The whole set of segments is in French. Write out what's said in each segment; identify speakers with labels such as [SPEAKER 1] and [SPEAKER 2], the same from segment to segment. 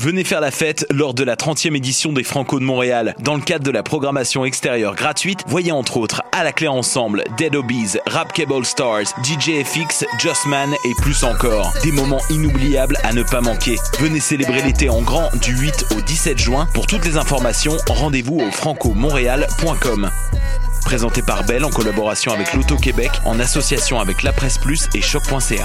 [SPEAKER 1] Venez faire la fête lors de la 30e édition des Franco de Montréal. Dans le cadre de la programmation extérieure gratuite, voyez entre autres À la clé ensemble, Dead Obies, Rap Cable Stars, DJ FX, Man et plus encore. Des moments inoubliables à ne pas manquer. Venez célébrer l'été en grand du 8 au 17 juin. Pour toutes les informations, rendez-vous au francomontréal.com. Présenté par Bell en collaboration avec l'Auto-Québec, en association avec La Presse Plus et Choc.ca.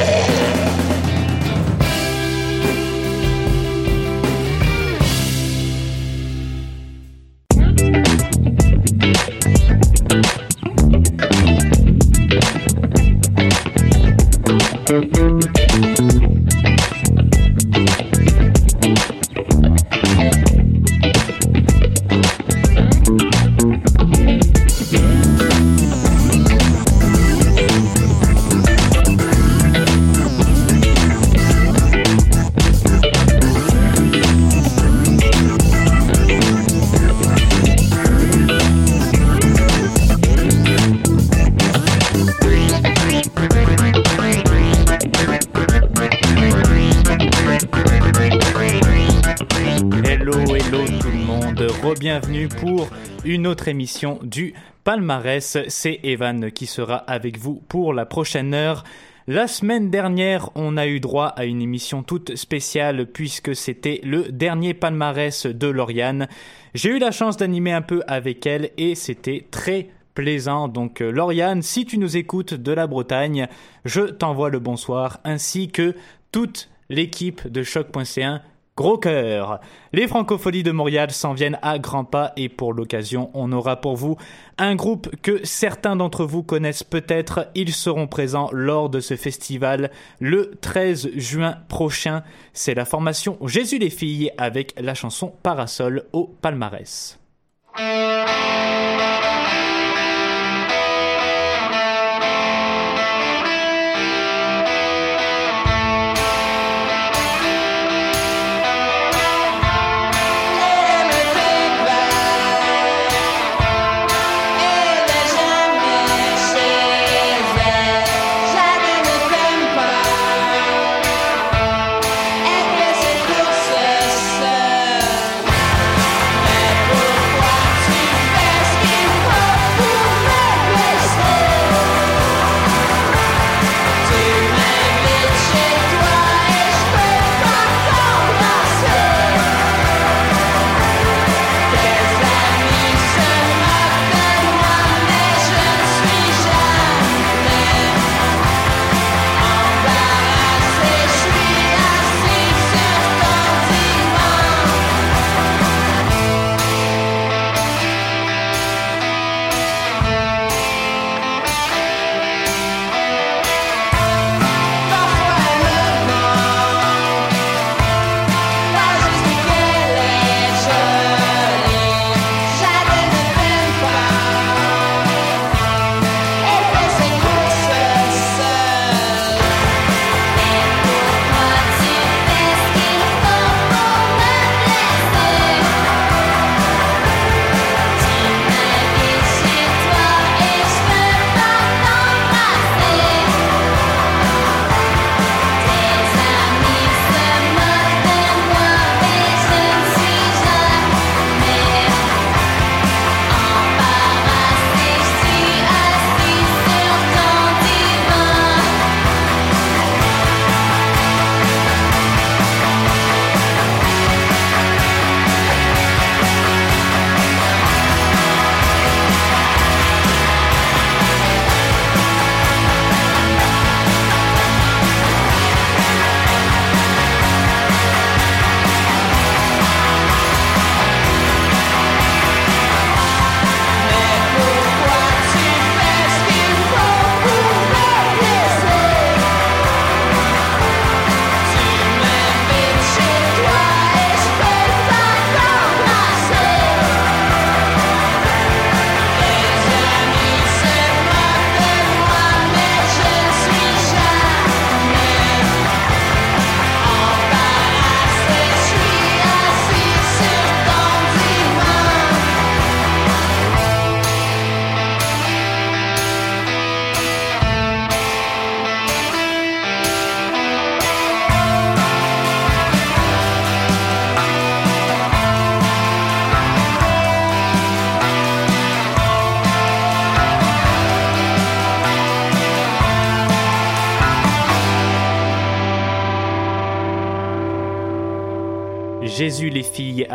[SPEAKER 2] Une autre émission du palmarès. C'est Evan qui sera avec vous pour la prochaine heure. La semaine dernière, on a eu droit à une émission toute spéciale puisque c'était le dernier palmarès de Lauriane. J'ai eu la chance d'animer un peu avec elle et c'était très plaisant. Donc euh, Lauriane, si tu nous écoutes de la Bretagne, je t'envoie le bonsoir ainsi que toute l'équipe de choc.c1 Gros cœur Les Francopholies de Montréal s'en viennent à grands pas et pour l'occasion, on aura pour vous un groupe que certains d'entre vous connaissent peut-être. Ils seront présents lors de ce festival le 13 juin prochain. C'est la formation Jésus les filles avec la chanson Parasol au palmarès.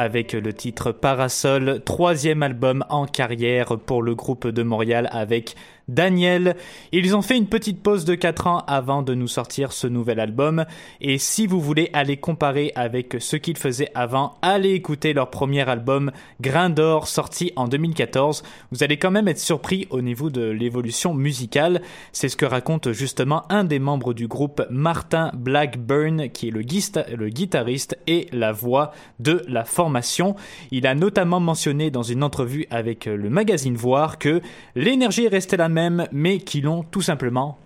[SPEAKER 2] Avec le titre Parasol, troisième album en carrière pour le groupe de Montréal avec Daniel. Ils ont fait une petite pause de 4 ans avant de nous sortir ce nouvel album. Et si vous voulez aller comparer avec ce qu'ils faisaient avant, allez écouter leur premier album, Grain d'or, sorti en 2014. Vous allez quand même être surpris au niveau de l'évolution musicale. C'est ce que raconte justement un des membres du groupe, Martin Blackburn, qui est le, guitariste et la voix de la formation. Il a notamment mentionné dans une entrevue avec le magazine Voir que l'énergie restait la même mais qui l'ont tout simplement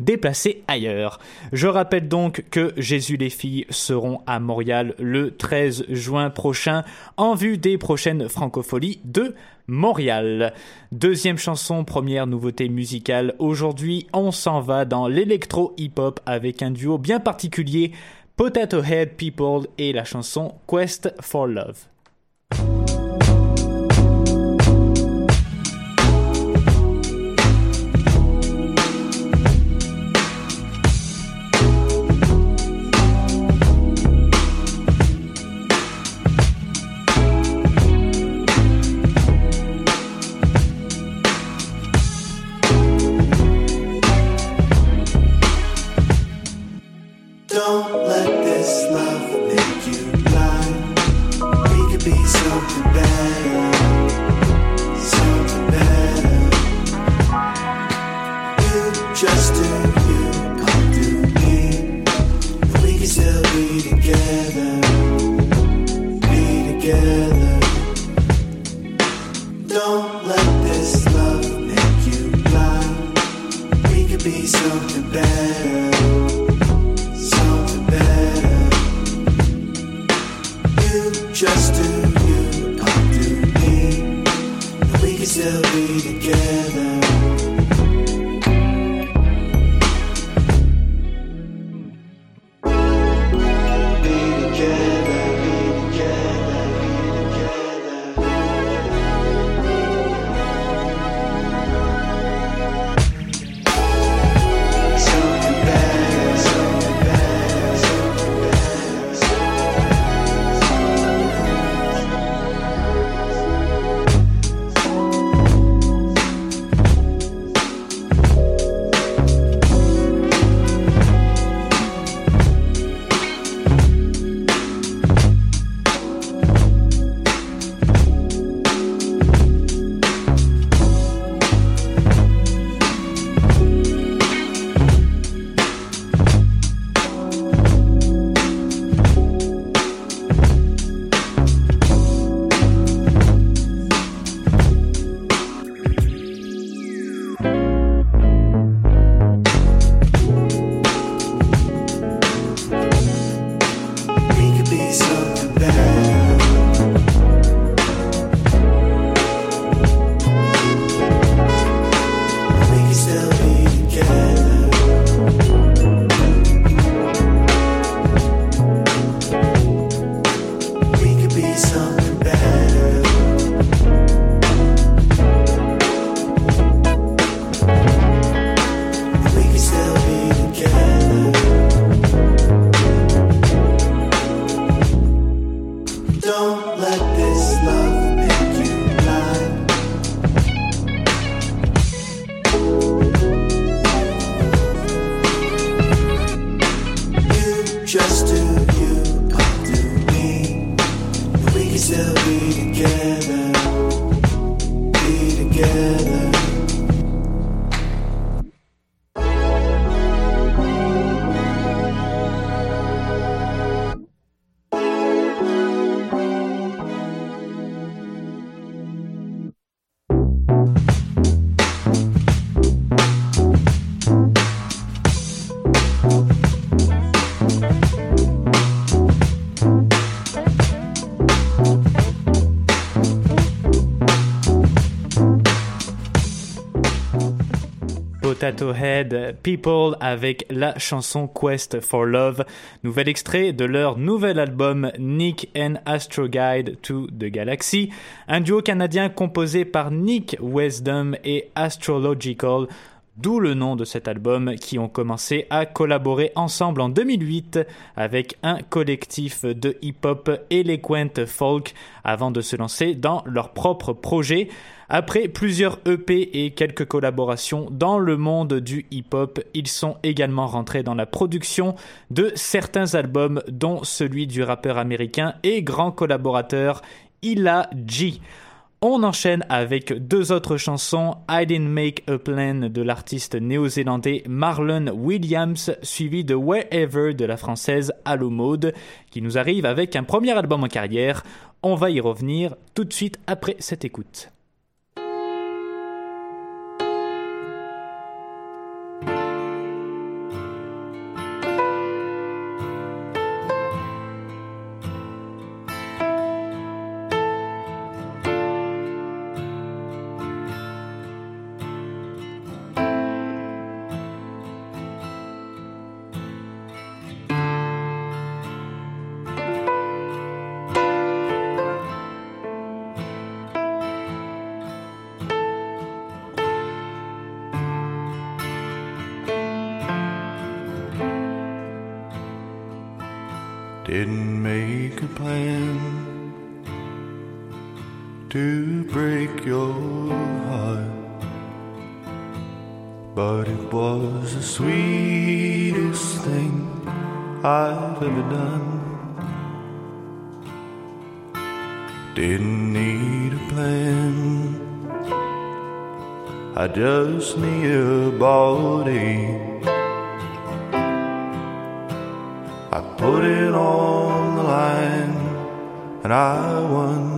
[SPEAKER 2] déplacé ailleurs. Je rappelle donc que Jésus les filles seront à Montréal le 13 juin prochain en vue des prochaines francopholies de Montréal. Deuxième chanson, première nouveauté musicale. Aujourd'hui, on s'en va dans l'électro hip-hop avec un duo bien particulier, Potato Head People et la chanson Quest for Love. Potato People avec la chanson Quest for Love, nouvel extrait de leur nouvel album Nick and Astro Guide to the Galaxy, un duo canadien composé par Nick Wisdom et Astrological d'où le nom de cet album, qui ont commencé à collaborer ensemble en 2008 avec un collectif de hip-hop Eloquent Folk avant de se lancer dans leur propre projet. Après plusieurs EP et quelques collaborations dans le monde du hip-hop, ils sont également rentrés dans la production de certains albums, dont celui du rappeur américain et grand collaborateur Ila G. On enchaîne avec deux autres chansons, I Didn't Make a Plan de l'artiste néo-zélandais Marlon Williams, suivi de Wherever de la française Allo Mode, qui nous arrive avec un premier album en carrière. On va y revenir tout de suite après cette écoute.
[SPEAKER 3] Didn't make a plan to break your heart, but it was the sweetest thing I've ever done. Didn't need a plan, I just need a body I won.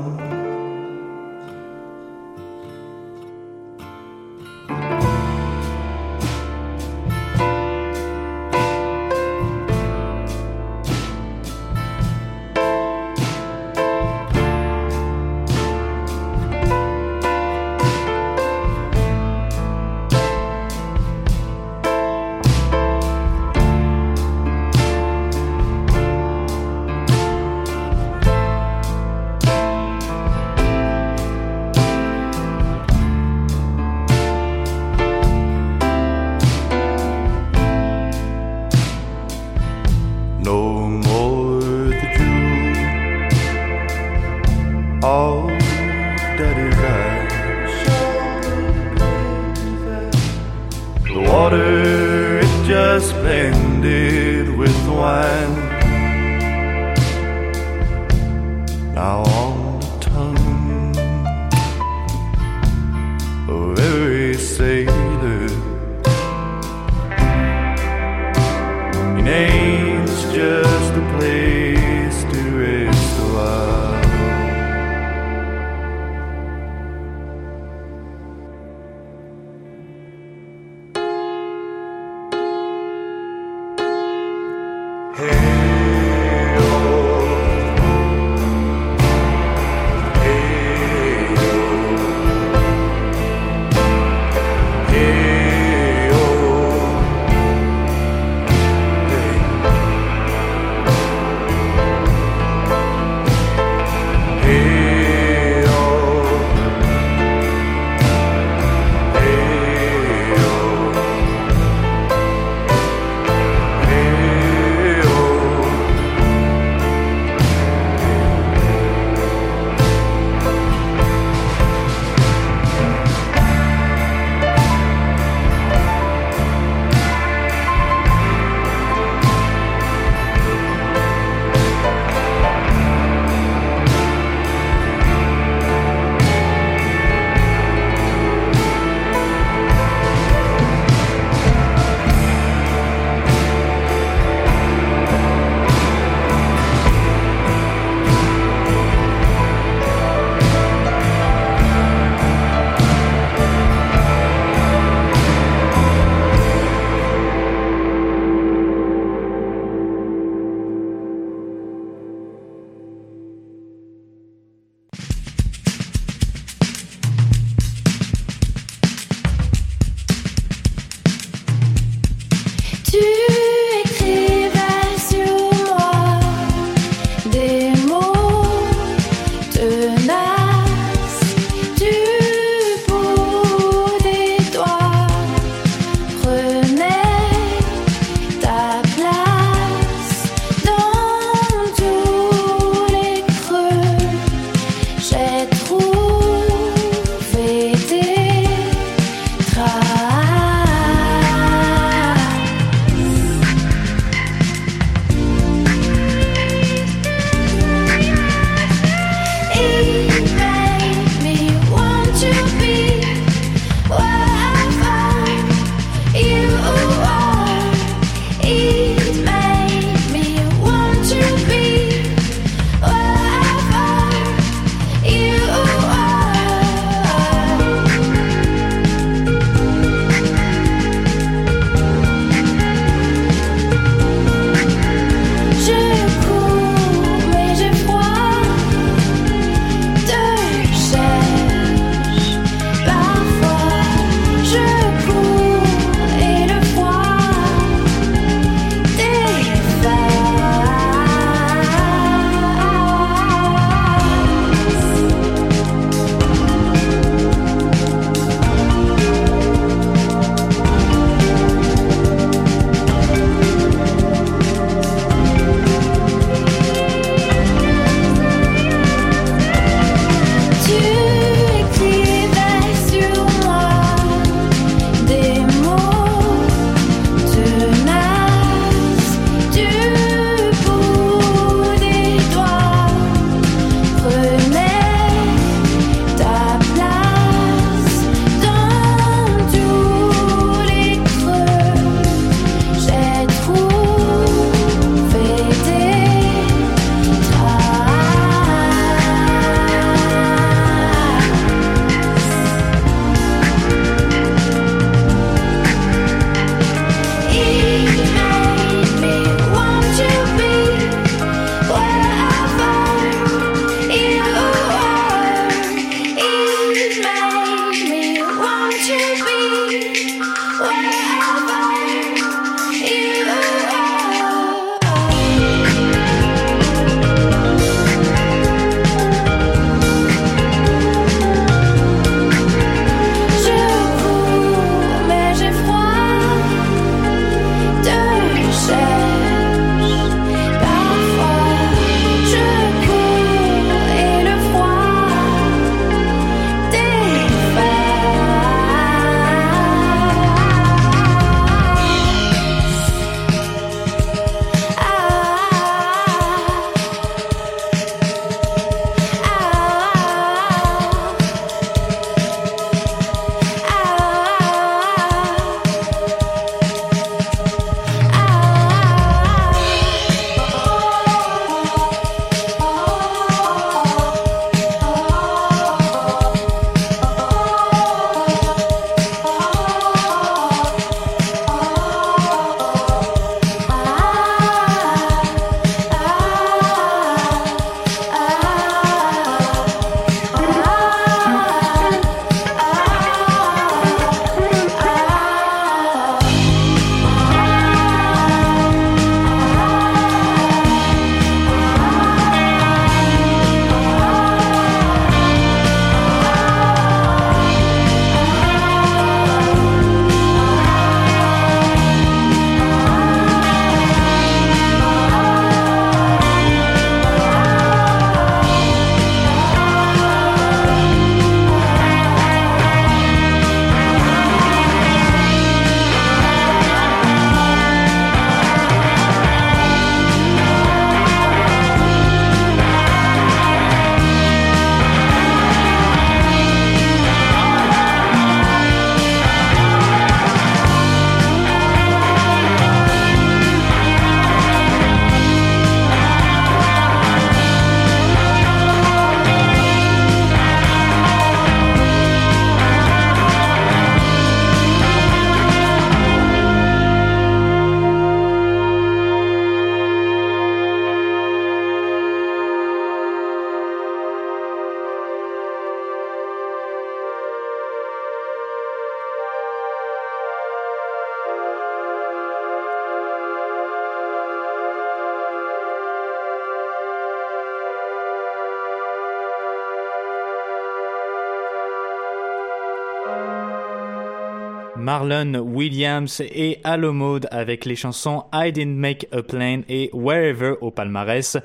[SPEAKER 2] Marlon Williams et Allo Mode avec les chansons I Didn't Make a Plane et Wherever au palmarès.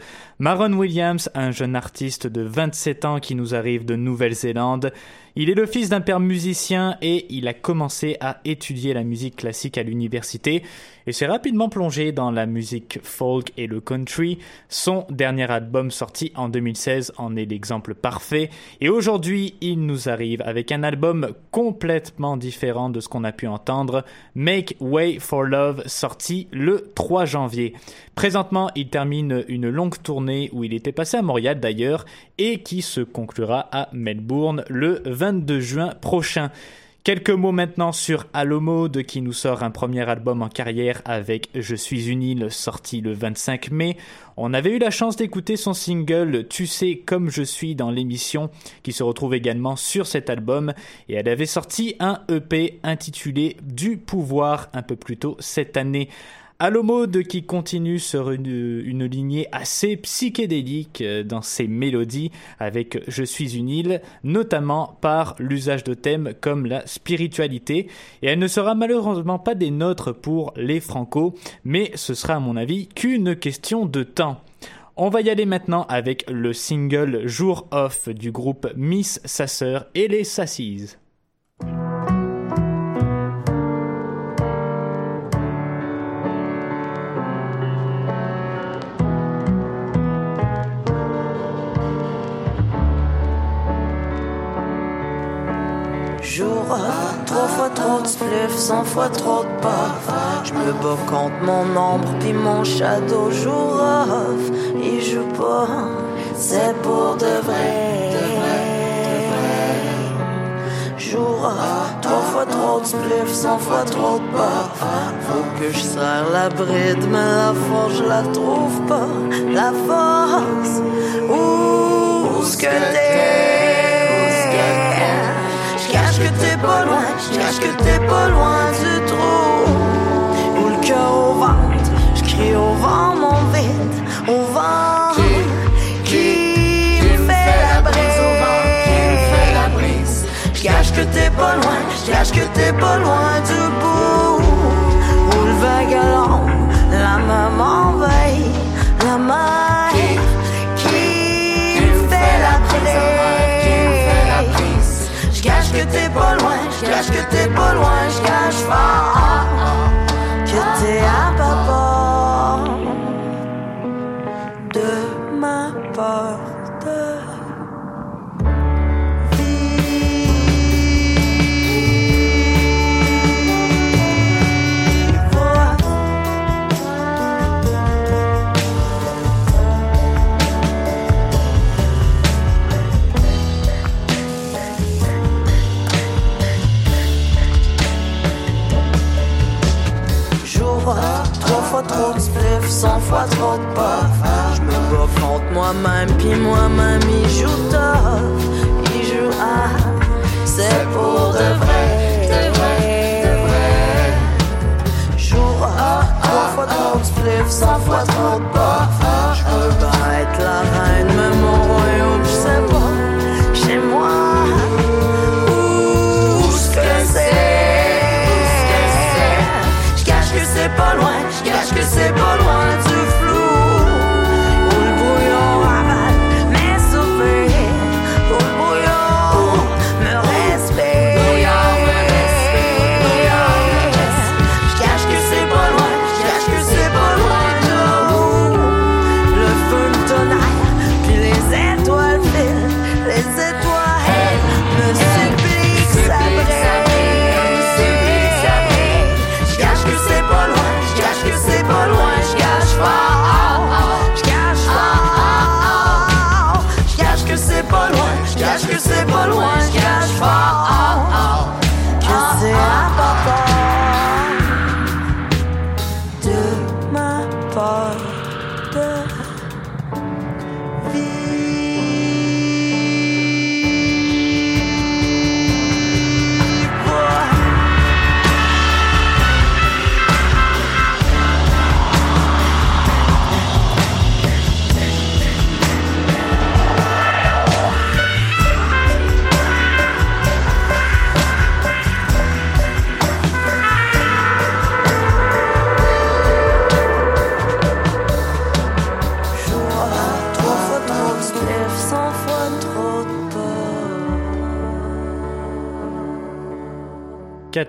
[SPEAKER 2] Marlon Williams, un jeune artiste de 27 ans qui nous arrive de Nouvelle-Zélande, il est le fils d'un père musicien et il a commencé à étudier la musique classique à l'université et s'est rapidement plongé dans la musique folk et le country. Son dernier album sorti en 2016 en est l'exemple parfait et aujourd'hui il nous arrive avec un album complètement différent de ce qu'on a pu entendre, Make Way for Love sorti le 3 janvier. Présentement il termine une longue tournée où il était passé à Montréal d'ailleurs et qui se conclura à Melbourne le 22 juin prochain. Quelques mots maintenant sur Alomode qui nous sort un premier album en carrière avec Je suis une île sorti le 25 mai. On avait eu la chance d'écouter son single Tu sais comme je suis dans l'émission qui se retrouve également sur cet album et elle avait sorti un EP intitulé Du pouvoir un peu plus tôt cette année. Alomode qui continue sur une, lignée assez psychédélique euh, dans ses mélodies avec Je suis une île, notamment par l'usage de thèmes comme la spiritualité. Et elle ne sera malheureusement pas des nôtres pour les Franco, mais ce sera à mon avis qu'une question de temps. On va y aller maintenant avec le single Jour Off du groupe Miss Sasseur et les Sassies.
[SPEAKER 4] Trois fois trop de spliff, cent fois trop de puff. Je me bats contre mon ombre puis mon shadow jour off. Il joue pas, c'est pour de vrai. Jour off, trois fois trop de spliff, cent fois trop de puff. Faut que je serre la bride, mais la force je la trouve pas. La force, où ce que t'es? Que t'es pas loin, je que t'es pas loin du trou. Ou le cœur au ventre, je crie au vent mon vide, au vent qui, me fait la brise, au vent qui me fait la brise? Je cache que t'es pas loin, je cache que t'es pas loin du bout. Pas loin, je cache que t'es fois. Je me contre moi-même, puis moi-même il joue tough, il joue à, c'est pour de vrai, de vrai, de vrai. Joue à, trois fois trop de spliff, cent fois trop de puff. Je peux pas être la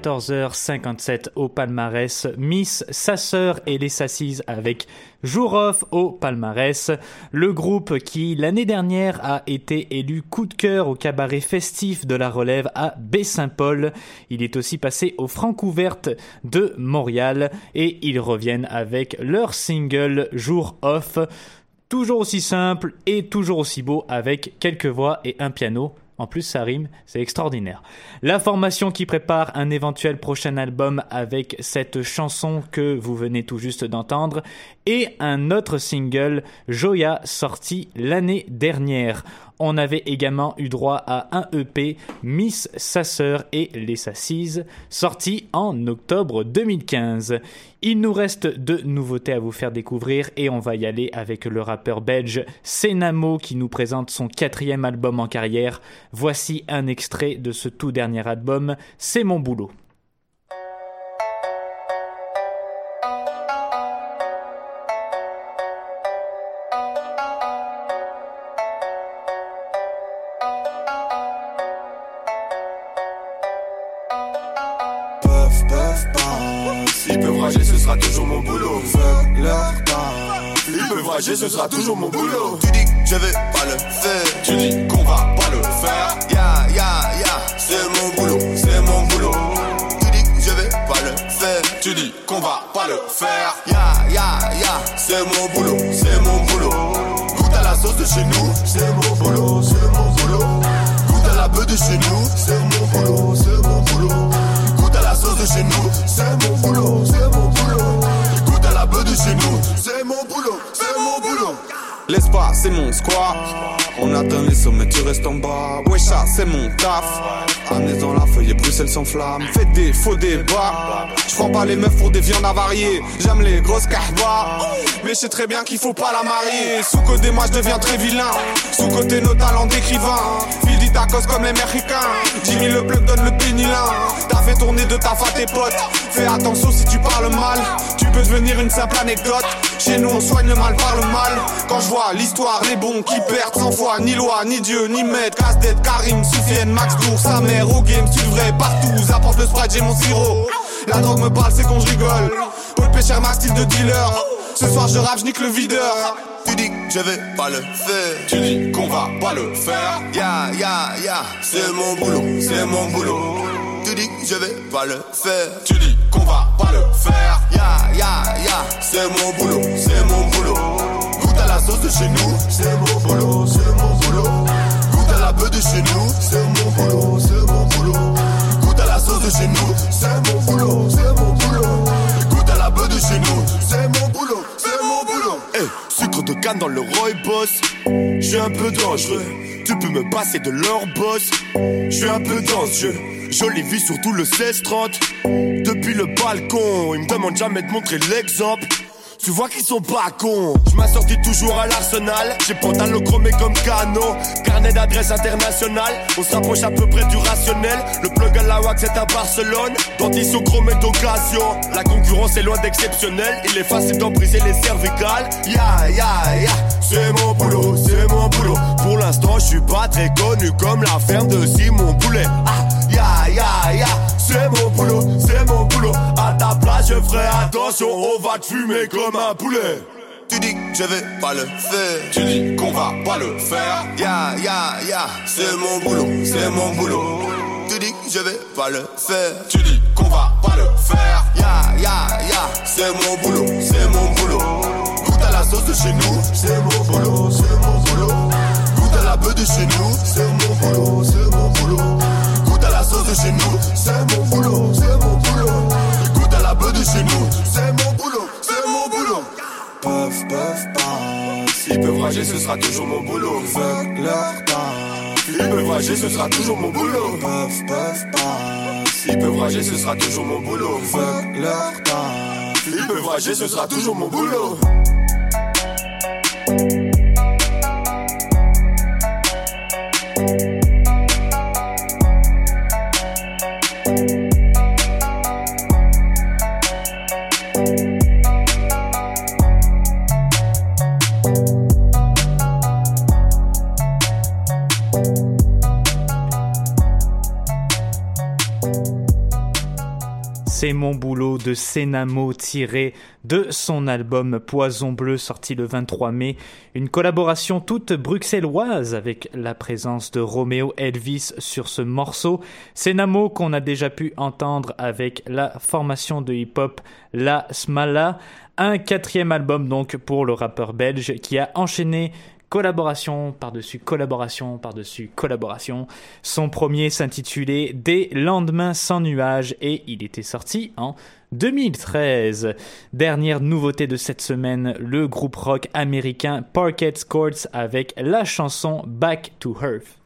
[SPEAKER 2] 14h57 au palmarès. Miss, sa sœur et les Sassises avec Jour off au palmarès. Le groupe qui, l'année dernière, a été élu coup de cœur au cabaret festif de la relève à Baie-Saint-Paul. Il est aussi passé aux Francouvertes de Montréal et ils reviennent avec leur single Jour off. Toujours aussi simple et toujours aussi beau avec quelques voix et un piano. En plus, ça rime, c'est extraordinaire. La formation qui prépare un éventuel prochain album avec cette chanson que vous venez tout juste d'entendre et un autre single, Joya, sorti l'année dernière. On avait également eu droit à un EP, Miss Sa Sœur et les Sassises, sorti en octobre 2015. Il nous reste deux nouveautés à vous faire découvrir et on va y aller avec le rappeur belge Senamo qui nous présente son quatrième album en carrière. Voici un extrait de ce tout dernier album, C'est mon boulot.
[SPEAKER 5] Toujours mon boulot. Fuck leur. Ils peuvent rager, ce sera toujours mon boulot. Tu dis que je vais pas le faire. Tu dis qu'on va pas le faire. Ya, ya, ya. C'est mon boulot, c'est mon boulot. Tu dis que je vais pas le faire. Tu dis qu'on va pas le faire. Ya, ya, ya. C'est mon boulot, c'est mon boulot. Goûte à la sauce de chez nous. C'est mon boulot, c'est mon boulot. Goûte à la bœuf de chez nous. C'est mon boulot, c'est mon boulot. C'est mon boulot, c'est mon boulot. Goûte à la bœuf de chez nous. C'est mon boulot, c'est mon boulot. L'espace, c'est mon squat. On atteint les sommets, tu restes en bas. Wecha, c'est mon taf. Amenez dans la feuille et Bruxelles s'enflamme. Faites des faux débats. Je pas les meufs pour des viandes avariées. J'aime les grosses carbas. Mais je sais très bien qu'il faut pas la marier. Sous côté, moi je deviens très vilain. Sous côté, nos talents d'écrivain. Fil dit tacos comme les Mexicains. Jimmy le plug donne le pénilin. Fait tourner de ta à tes potes. Fais attention si tu parles mal. Tu peux devenir une simple anecdote. Chez nous, on soigne le mal par le mal. Quand je vois l'histoire, les bons qui perdent sans foi, ni loi, ni Dieu, ni maître. Casse-tête, Karim, Soufiane, Max Tour, sa mère, au game, tu devrais partout. Apporte le sprite, j'ai mon sirop. La drogue me parle, c'est quand je rigole. Paul Pécher, ma style de dealer. Ce soir, je rappe, je nique le videur. Tu dis que je vais pas le faire. Tu dis qu'on va pas le faire. Ya, ya, ya, c'est mon boulot, c'est mon boulot. Je vais pas le faire. Tu dis qu'on va pas le faire. Ya, ya, ya, c'est mon boulot, c'est mon boulot. Goûte à la sauce de chez nous. C'est mon boulot, c'est mon boulot. Goûte à la bœuf de chez nous. C'est mon boulot, c'est mon boulot. Goûte à la sauce de chez nous. C'est mon boulot, c'est mon boulot. Goûte à la bœuf de chez nous. C'est mon boulot, c'est mon boulot. Eh, sucre de canne dans le Roy-Boss. Je suis un peu dangereux. Tu peux me passer de leur boss. Je suis un peu jeu. Jolie vie, surtout le 16-30. Depuis le balcon, ils me demandent jamais de montrer l'exemple. Tu vois qu'ils sont pas cons. Je m'assortis toujours à l'arsenal. J'ai pantalon chromé comme Cano. Carnet d'adresse internationale. On se rapproche à peu près du rationnel. Le plug à la wax c'est à Barcelone. Dentition chromé d'occasion. La concurrence est loin d'exceptionnel. Il est facile d'en briser les cervicales. Ya, ya, ya. C'est mon boulot, c'est mon boulot. Pour l'instant, je suis pas très connu comme la ferme de Simon Boulet. Ah, ya, ya, ya. C'est mon boulot, c'est mon boulot. À ta place, je ferai attention. On va te fumer comme un poulet. Tu dis que je vais pas le faire. Tu dis qu'on va pas le faire. Ya, ya, ya. C'est mon boulot, c'est mon boulot. Tu dis que je vais pas le faire. Tu dis qu'on va pas le faire. Ya, ya, ya. C'est mon boulot, c'est mon boulot. Goûte à la sauce de chez nous. C'est mon boulot, c'est mon boulot. Goûte à la bœuf de chez nous. C'est mon boulot, c'est mon boulot de chez nous, c'est mon boulot, c'est mon boulot. Écoute à la bœuf de chez nous, c'est mon boulot, c'est mon boulot. Puff, puff, puff. Ils peuvent rager, ce sera toujours mon boulot. Fuck leur taf. Ils peuvent rager, ce sera toujours mon boulot. Puff, puff, puff. Ils peuvent rager, ce sera toujours mon boulot. Fuck leur taf. Ils peuvent rager, ce sera toujours mon boulot.
[SPEAKER 6] thank you Thank you. Mon boulot de Sénamo tiré de son album Poison Bleu sorti le 23 mai. Une collaboration toute bruxelloise avec la présence de Romeo Elvis sur ce morceau. Sénamo qu'on a déjà pu entendre avec la formation de hip-hop La Smala. Un quatrième album donc pour le rappeur belge qui a enchaîné collaboration par-dessus collaboration par-dessus collaboration. Son premier s'intitulait Des lendemains sans nuages et il était sorti en 2013. Dernière nouveauté de cette semaine, le groupe rock américain Parquet Courts avec la chanson Back to Earth.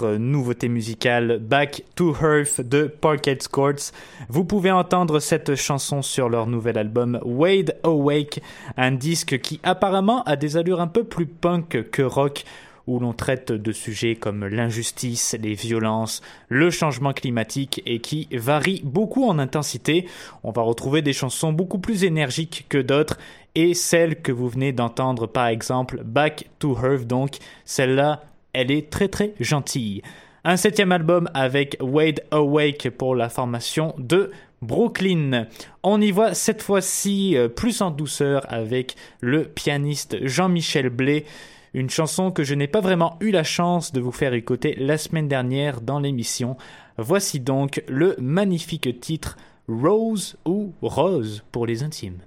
[SPEAKER 6] Dernière nouveauté musicale, Back to Earth de Parquet Courts. Vous pouvez entendre cette chanson sur leur nouvel album Wade Awake, un disque qui apparemment a des allures un peu plus punk que rock
[SPEAKER 2] où l'on traite de sujets comme l'injustice, les violences, le changement climatique et qui varie beaucoup en intensité. On va retrouver des chansons beaucoup plus énergiques que d'autres et celle que vous venez d'entendre par exemple Back to Earth donc celle-là elle est très très gentille. Un septième album avec Wade Awake pour la formation de Brooklyn. On y voit cette fois-ci euh, plus en douceur avec le pianiste Jean-Michel Blé. Une chanson que je n'ai pas vraiment eu la chance de vous faire écouter la semaine dernière dans l'émission. Voici donc le magnifique titre Rose ou Rose pour les intimes.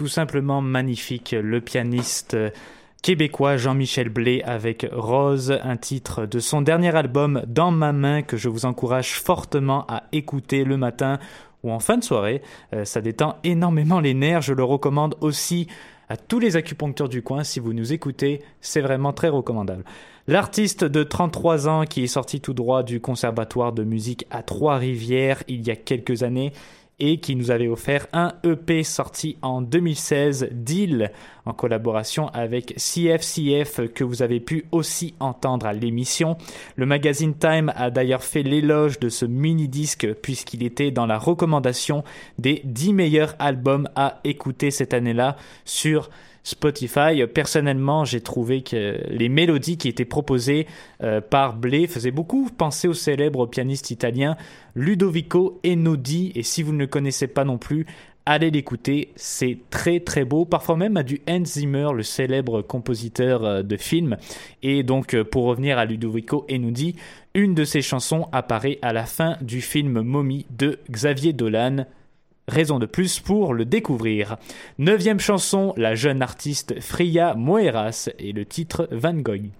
[SPEAKER 2] Tout simplement magnifique. Le pianiste québécois Jean-Michel Blé avec Rose, un titre de son dernier album Dans ma main que je vous encourage fortement à écouter le matin ou en fin de soirée. Euh, ça détend énormément les nerfs. Je le recommande aussi à tous les acupuncteurs du coin. Si vous nous écoutez, c'est vraiment très recommandable. L'artiste de 33 ans qui est sorti tout droit du conservatoire de musique à Trois-Rivières il y a quelques années et qui nous avait offert un EP sorti en 2016, Deal, en collaboration avec CFCF, que vous avez pu aussi entendre à l'émission. Le magazine Time a d'ailleurs fait l'éloge de ce mini-disque puisqu'il était dans la recommandation des 10 meilleurs albums à écouter cette année-là sur Spotify. Personnellement, j'ai trouvé que les mélodies qui étaient proposées euh, par Blé faisaient beaucoup penser au célèbre pianiste italien Ludovico Einaudi. Et si vous ne le connaissez pas non plus, allez l'écouter, c'est très très beau, parfois même à du Hans le célèbre compositeur euh, de films. Et donc euh, pour revenir à Ludovico Einaudi, une de ses chansons apparaît à la fin du film Mommy de Xavier Dolan. Raison de plus pour le découvrir. Neuvième chanson, la jeune artiste Fria Moeras et le titre Van Gogh.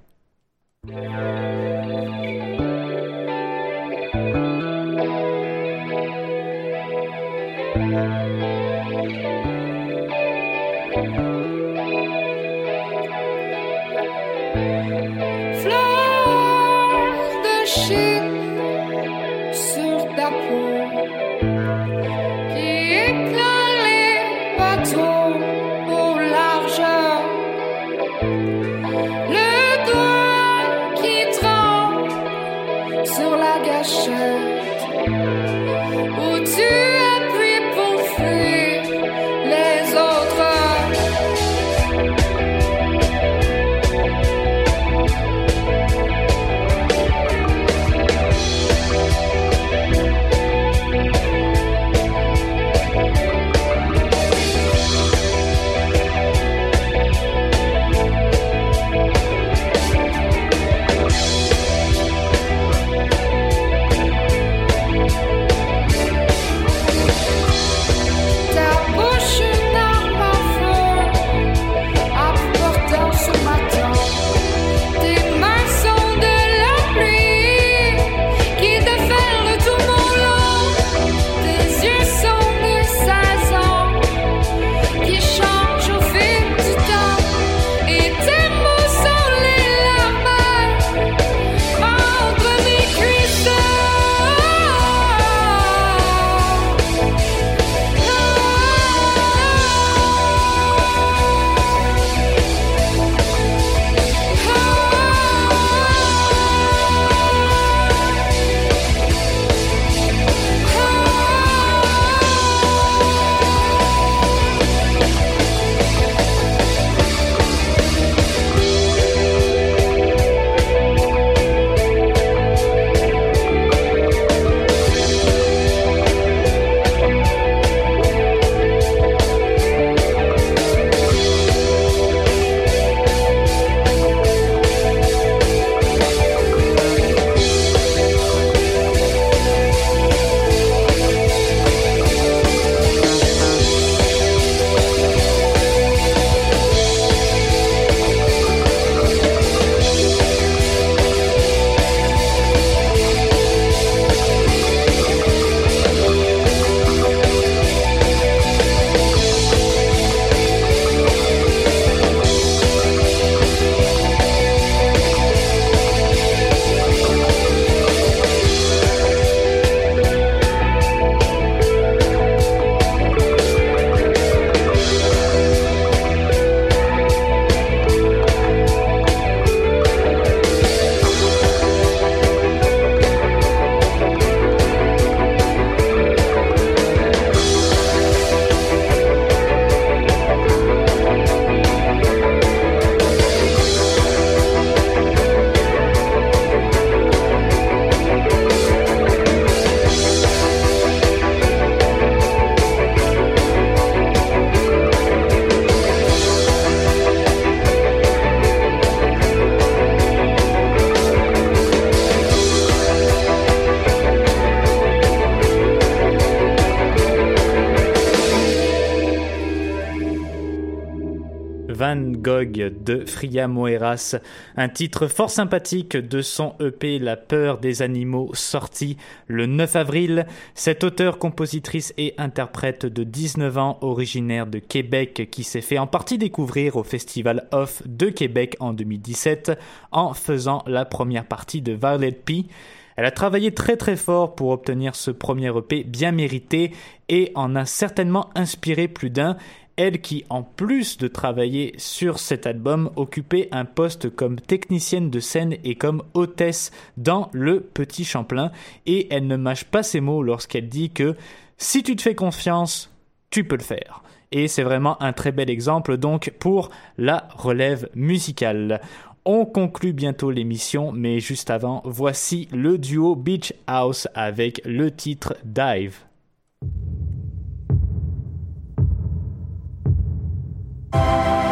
[SPEAKER 2] sur la gâchette. De Fria Moeras, un titre fort sympathique de son EP La peur des animaux sorti le 9 avril. Cette auteure, compositrice et interprète de 19 ans, originaire de Québec, qui s'est fait en partie découvrir au Festival Off de Québec en 2017 en faisant la première partie de Violet P. Elle a travaillé très très fort pour obtenir ce premier EP bien mérité et en a certainement inspiré plus d'un. Elle qui, en plus de travailler sur cet album, occupait un poste comme technicienne de scène et comme hôtesse dans Le Petit Champlain. Et elle ne mâche pas ses mots lorsqu'elle dit que si tu te fais confiance, tu peux le faire. Et c'est vraiment un très bel exemple donc pour la relève musicale. On conclut bientôt l'émission, mais juste avant, voici le duo Beach House avec le titre Dive. Thank you.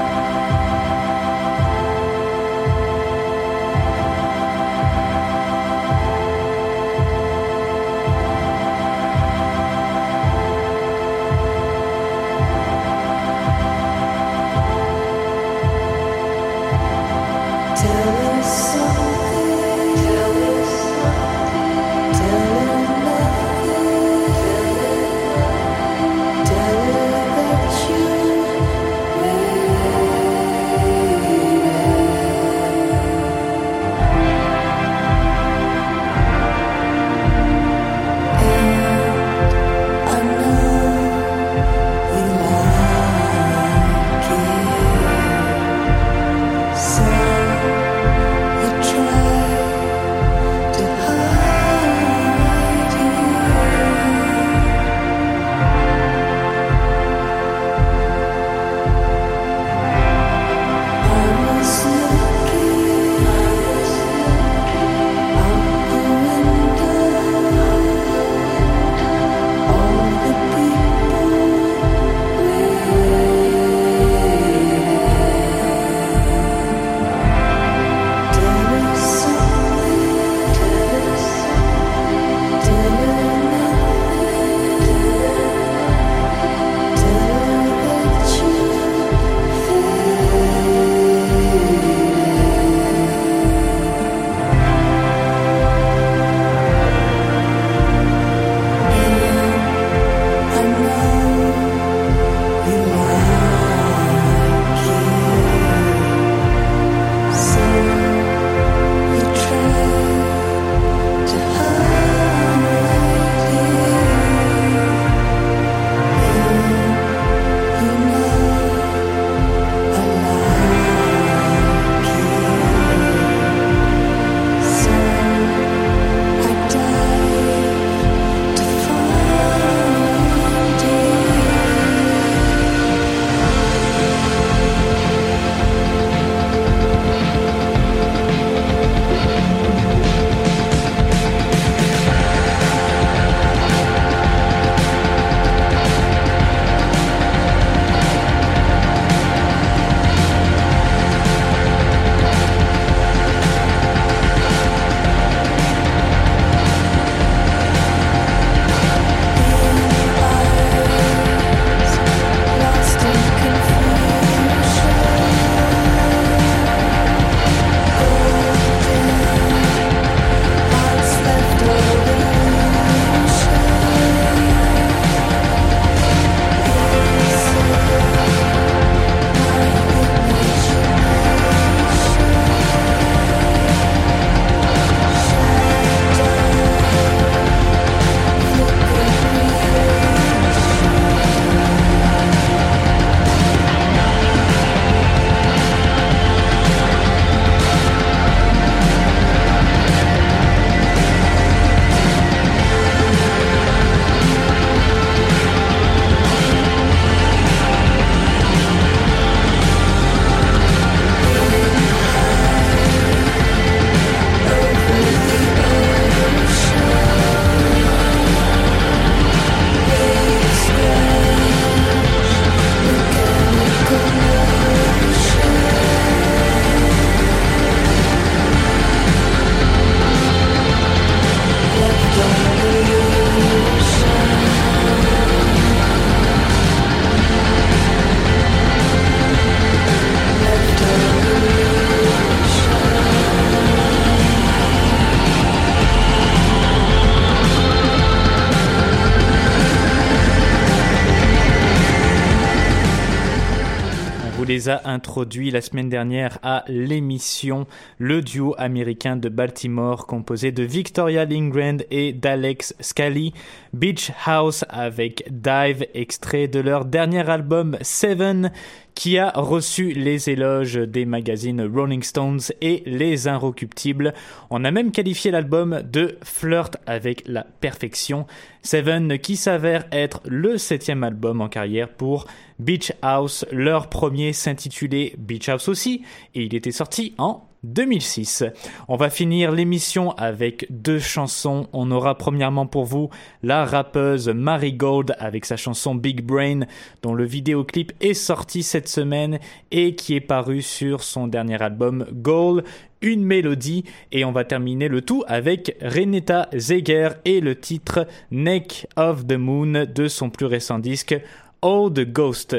[SPEAKER 2] A introduits la semaine dernière à l'émission, le duo américain de Baltimore composé de Victoria Lindgren et d'Alex Scally, Beach House avec Dive, extrait de leur dernier album Seven, qui a reçu les éloges des magazines Rolling Stones et Les Inrecuptibles. On a même qualifié l'album de flirt avec la perfection. Seven qui s'avère être le septième album en carrière pour Beach House. Leur premier s'intitulait Beach House aussi et il était sorti en 2006. On va finir l'émission avec deux chansons. On aura premièrement pour vous la rappeuse Mary Gold avec sa chanson Big Brain dont le vidéoclip est sorti cette semaine et qui est paru sur son dernier album Goal, une mélodie et on va terminer le tout avec Renata Zeger et le titre Neck of the Moon de son plus récent disque Old Ghost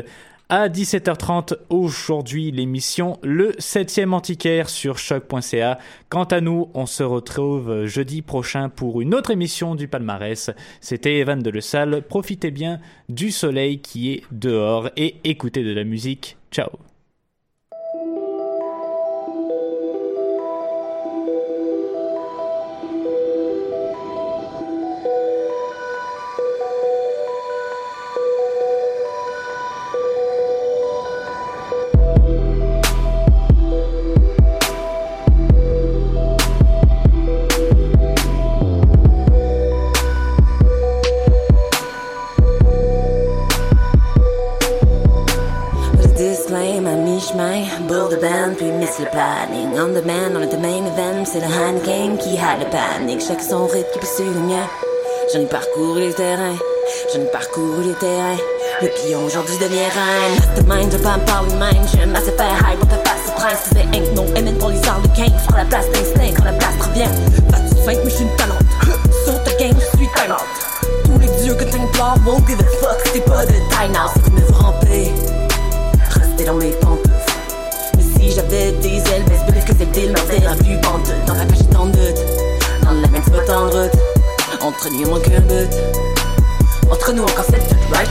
[SPEAKER 2] à 17h30 aujourd'hui l'émission Le 7e antiquaire sur choc.ca. Quant à nous, on se retrouve jeudi prochain pour une autre émission du palmarès. C'était Evan de Le Salle. Profitez bien du soleil qui est dehors et écoutez de la musique. Ciao
[SPEAKER 7] a le panique. Chaque son suivre le mien. J'en ai parcouru les terrains, j'en ai parcouru les terrains. Le pion aujourd'hui devient reine. Mastermind, je pas me parler même. J'aime assez faire high, pour te face au prince. C'est ain't no aiming pour les arts de game. J'prends la place d'instinct quand la place revient. Pas de feinte, mais j'suis une talente. Sur ta game, j'suis talente. Tous les dieux que t'implores won't give a fuck. C'est pas de taille now, c'est me ramper. Rester dans mes pantoufles j'avais des ailes, mais ce que c'était l'ordre la vue bande Dans la cage en en route mon cœur but Entre nous, encore cette toute right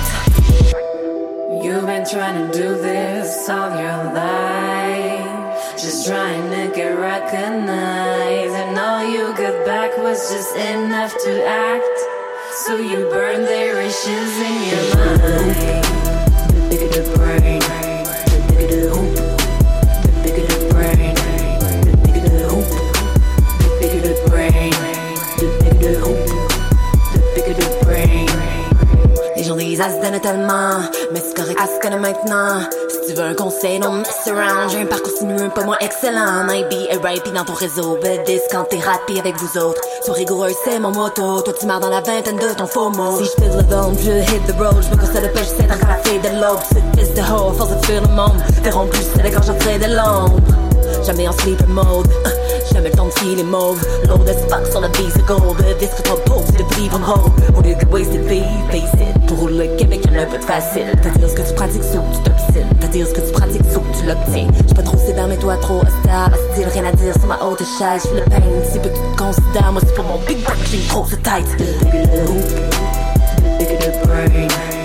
[SPEAKER 8] You've been trying to do this all your life. Just trying to get recognized. And all you got back was just enough to act. So you burn their wishes in your mind. The brain,
[SPEAKER 7] Les as donnent tellement, mais c'est correct à ce qu'on maintenant. Si tu veux un conseil, non mess around. J'ai un parcours sinueux, pas moins excellent. Maybe a rapey dans ton réseau, this quand t'es rapide avec vous autres. Sois rigoureux, c'est mon moto. Toi, tu marres dans la vingtaine de ton faux mot. Si je fais le dôme, je hit the road. Je me conseille le pêche, c'est encore la fille de l'aube. C'est fils de hoe, force de fuir le monde. Verront plus, c'est quand j'entrais de l'ombre. Jamais en sleeper mode. Jamais le temps de filer les mauves. Low as fuck sur la bise gold. Disque trop c'est de vivre en haut. Au lieu de wasted vie, face it. Pour le Québec, y'en a un peu de facile. T'as dire ce que tu pratiques, sauf que tu t'obstines. T'as dire ce que tu pratiques, sauf que tu l'obtiens. J'suis pas trop sévère, mais toi trop austère. Style, rien à dire sur ma haute échelle. J'fais le pain, si peu tu te considères. Moi, c'est pour mon big break, j'ai trop de tête. Brain.